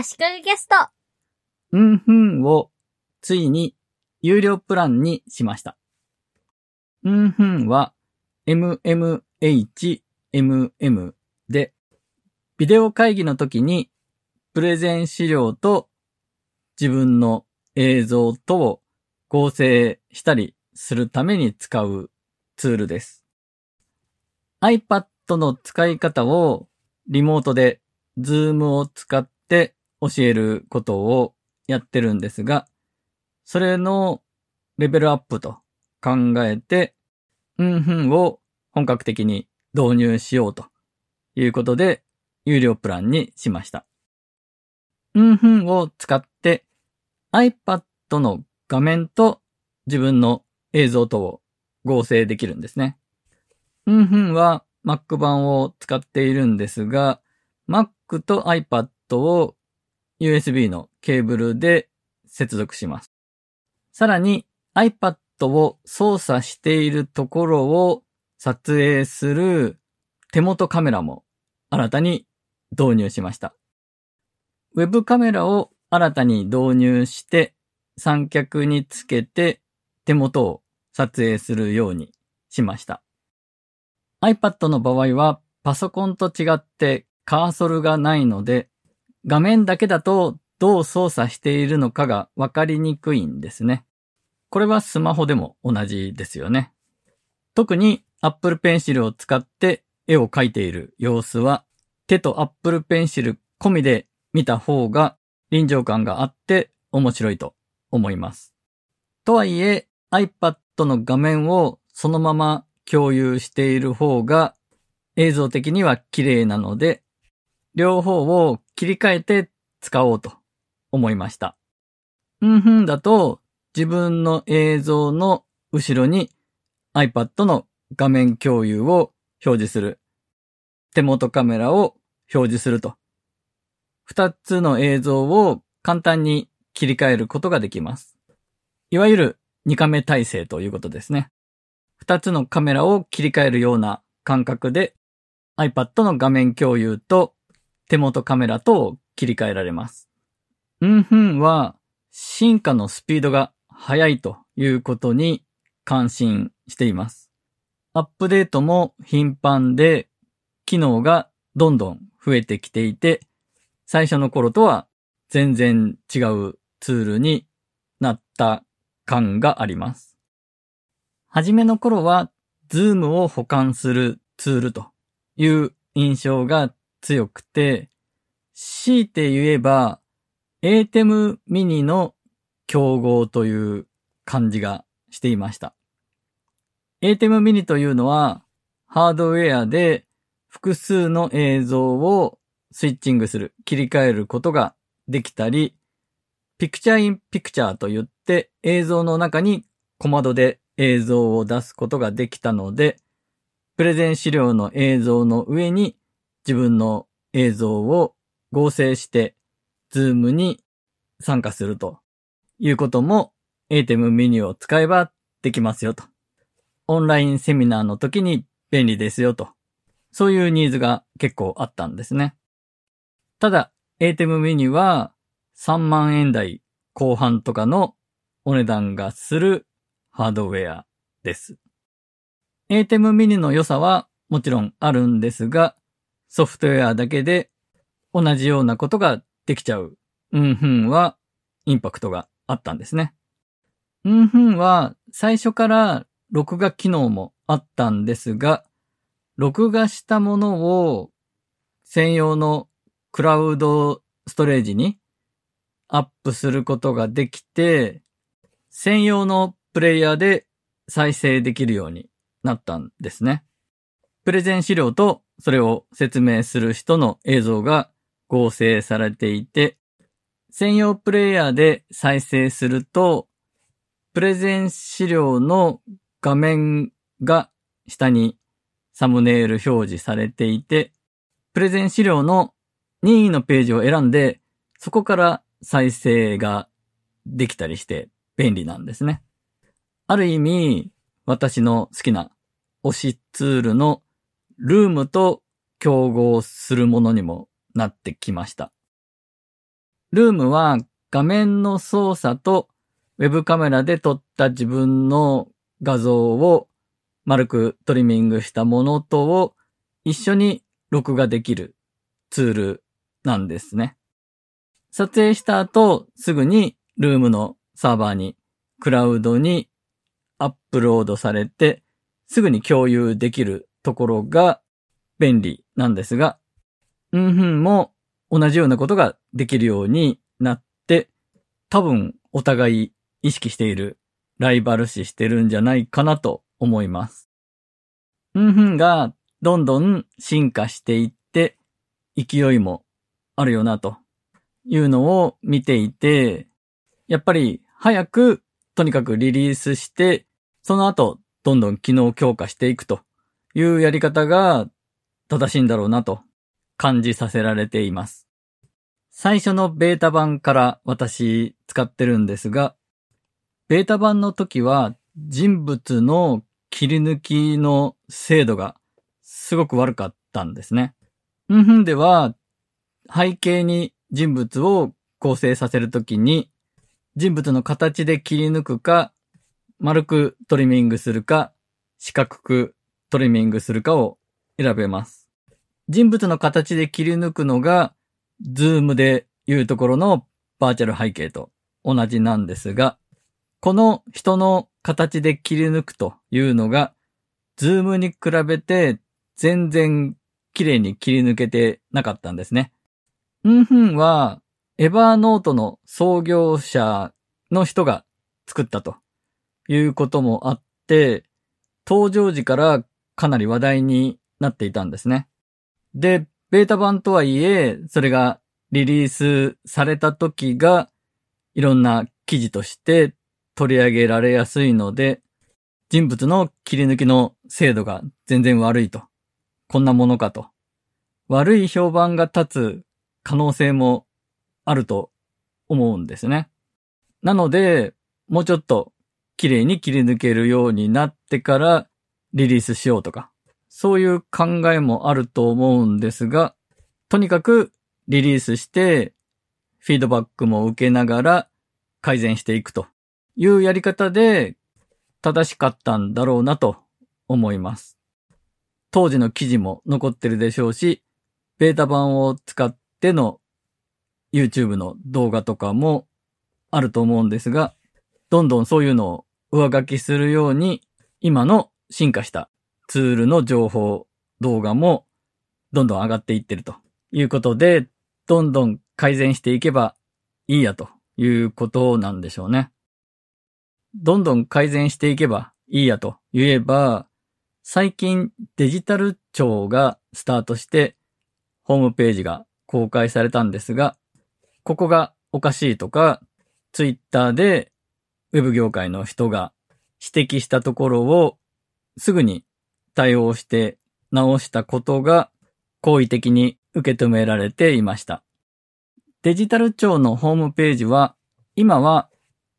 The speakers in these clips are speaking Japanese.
足利ゲスト。うんふんをついに有料プランにしました。うんふんは MMHMM で、ビデオ会議の時にプレゼン資料と自分の映像とを合成したりするために使うツールです。iPad の使い方をリモートで Zoom を使って教えることをやってるんですが、それのレベルアップと考えて、うんふんを本格的に導入しようということで、有料プランにしました。うんふんを使って iPad の画面と自分の映像とを合成できるんですね。うんふんは Mac 版を使っているんですが、Mac と iPad を USB のケーブルで接続します。さらに iPad を操作しているところを撮影する手元カメラも新たに導入しました。ウェブカメラを新たに導入して三脚につけて手元を撮影するようにしました。iPad の場合はパソコンと違ってカーソルがないので画面だけだとどう操作しているのかがわかりにくいんですね。これはスマホでも同じですよね。特に Apple Pencil を使って絵を描いている様子は手と Apple Pencil 込みで見た方が臨場感があって面白いと思います。とはいえ iPad の画面をそのまま共有している方が映像的には綺麗なので両方を切り替えて使おうと思いました。うんふんだと自分の映像の後ろに iPad の画面共有を表示する。手元カメラを表示すると。二つの映像を簡単に切り替えることができます。いわゆる2カメ体制ということですね。二つのカメラを切り替えるような感覚で iPad の画面共有と手元カメラと切り替えられます。うんふんは進化のスピードが速いということに関心しています。アップデートも頻繁で機能がどんどん増えてきていて最初の頃とは全然違うツールになった感があります。はじめの頃は Zoom を保管するツールという印象が強くて強いて言えば ATEM mini の競合という感じがしていました。ATEM mini というのはハードウェアで複数の映像をスイッチングする、切り替えることができたり、ピクチャーインピクチャーと言って映像の中に小窓で映像を出すことができたので、プレゼン資料の映像の上に自分の映像を合成して、ズームに参加するということも ATEM メニューを使えばできますよと。オンラインセミナーの時に便利ですよと。そういうニーズが結構あったんですね。ただ、ATEM メニューは3万円台後半とかのお値段がするハードウェアです。ATEM ミニの良さはもちろんあるんですが、ソフトウェアだけで同じようなことができちゃう、うんふんはインパクトがあったんですね。うんふんは最初から録画機能もあったんですが、録画したものを専用のクラウドストレージにアップすることができて、専用のプレイヤーで再生できるようになったんですね。プレゼン資料とそれを説明する人の映像が合成されていて、専用プレイヤーで再生すると、プレゼン資料の画面が下にサムネイル表示されていて、プレゼン資料の任意のページを選んで、そこから再生ができたりして便利なんですね。ある意味、私の好きな推しツールのルームと競合するものにもなってきました。ルームは画面の操作とウェブカメラで撮った自分の画像を丸くトリミングしたものとを一緒に録画できるツールなんですね。撮影した後すぐにルームのサーバーにクラウドにアップロードされてすぐに共有できるところが便利なんですが、うんふんも同じようなことができるようになって、多分お互い意識している、ライバル視してるんじゃないかなと思います。うんふんがどんどん進化していって、勢いもあるよなというのを見ていて、やっぱり早くとにかくリリースして、その後どんどん機能強化していくというやり方が正しいんだろうなと感じさせられています。最初のベータ版から私使ってるんですが、ベータ版の時は人物の切り抜きの精度がすごく悪かったんですね。うんふんでは背景に人物を構成させるときに人物の形で切り抜くか丸くトリミングするか四角くトリミングするかを選べます。人物の形で切り抜くのがズームでいうところのバーチャル背景と同じなんですが、この人の形で切り抜くというのが、ズームに比べて全然綺麗に切り抜けてなかったんですね。 mmhmm は、 Evernote の創業者の人が作ったということもあって、登場時からかなり話題になっていたんですね。で、ベータ版とはいえ、それがリリースされた時が、いろんな記事として取り上げられやすいので、人物の切り抜きの精度が全然悪いと。こんなものかと。悪い評判が立つ可能性もあると思うんですね。なので、もうちょっと綺麗に切り抜けるようになってからリリースしようとか、そういう考えもあると思うんですが、とにかくリリースして、フィードバックも受けながら改善していくというやり方で正しかったんだろうなと思います。当時の記事も残ってるでしょうし、ベータ版を使っての YouTube の動画とかもあると思うんですが、どんどんそういうのを上書きするように今の進化したツールの情報、動画もどんどん上がっていってるということで、どんどん改善していけばいいやということなんでしょうね。どんどん改善していけばいいやと言えば、最近デジタル庁がスタートしてホームページが公開されたんですが、ここがおかしいとか、ツイッターでウェブ業界の人が指摘したところをすぐに対応して直したことが好意的に受け止められていました。デジタル庁のホームページは今は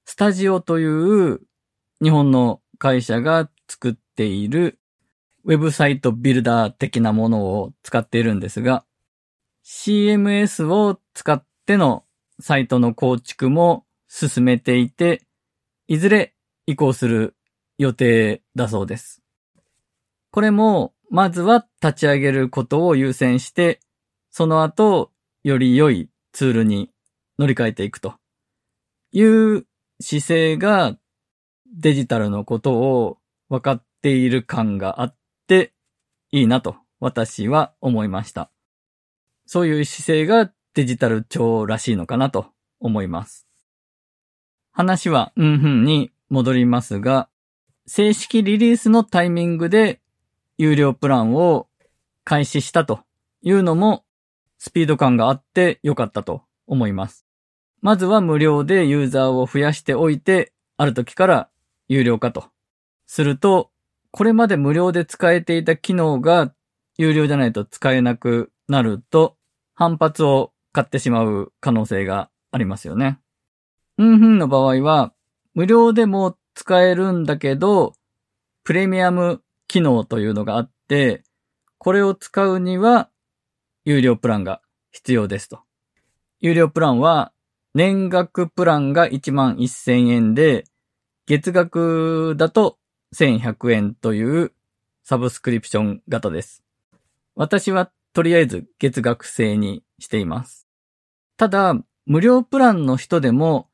スタジオという日本の会社が作っているウェブサイトビルダー的なものを使っているんですが CMS を使ってのサイトの構築も進めていていずれ移行する予定だそうです。これも、まずは立ち上げることを優先して、その後、より良いツールに乗り換えていくという姿勢がデジタルのことを分かっている感があっていいなと私は思いました。そういう姿勢がデジタル庁らしいのかなと思います。話はうんふんに戻りますが、正式リリースのタイミングで有料プランを開始したというのもスピード感があって良かったと思います。まずは無料でユーザーを増やしておいて、ある時から有料化と。すると、これまで無料で使えていた機能が有料じゃないと使えなくなると、反発を買ってしまう可能性がありますよね。うんふんの場合は、無料でも使えるんだけど、プレミアム機能というのがあって、これを使うには有料プランが必要ですと。有料プランは年額プランが1万1000円で、月額だと1100円というサブスクリプション型です。私はとりあえず月額制にしています。ただ、無料プランの人でも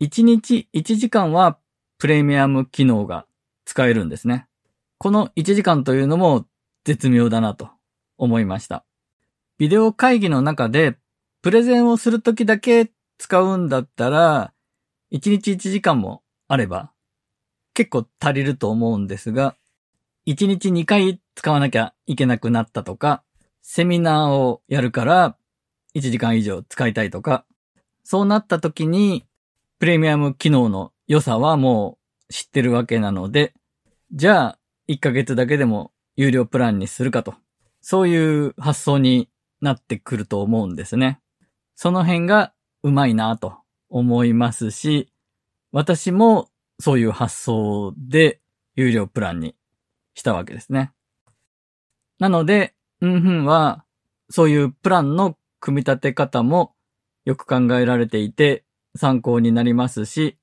1日1時間はプレミアム機能が使えるんですね。この1時間というのも絶妙だなと思いました。ビデオ会議の中でプレゼンをするときだけ使うんだったら、1日1時間もあれば結構足りると思うんですが、1日2回使わなきゃいけなくなったとか、セミナーをやるから1時間以上使いたいとか、そうなった時にプレミアム機能の良さはもう知ってるわけなので、じゃあ1ヶ月だけでも有料プランにするかと、そういう発想になってくると思うんですね。その辺がうまいなと思いますし、私もそういう発想で有料プランにしたわけですね。なので、うんふんは、そういうプランの組み立て方もよく考えられていて参考になりますし、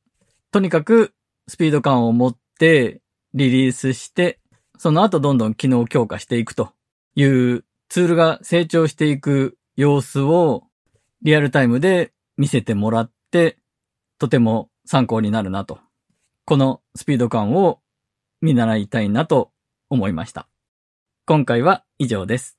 とにかくスピード感を持ってリリースして、その後どんどん機能強化していくというツールが成長していく様子をリアルタイムで見せてもらって、とても参考になるなと。このスピード感を見習いたいなと思いました。今回は以上です。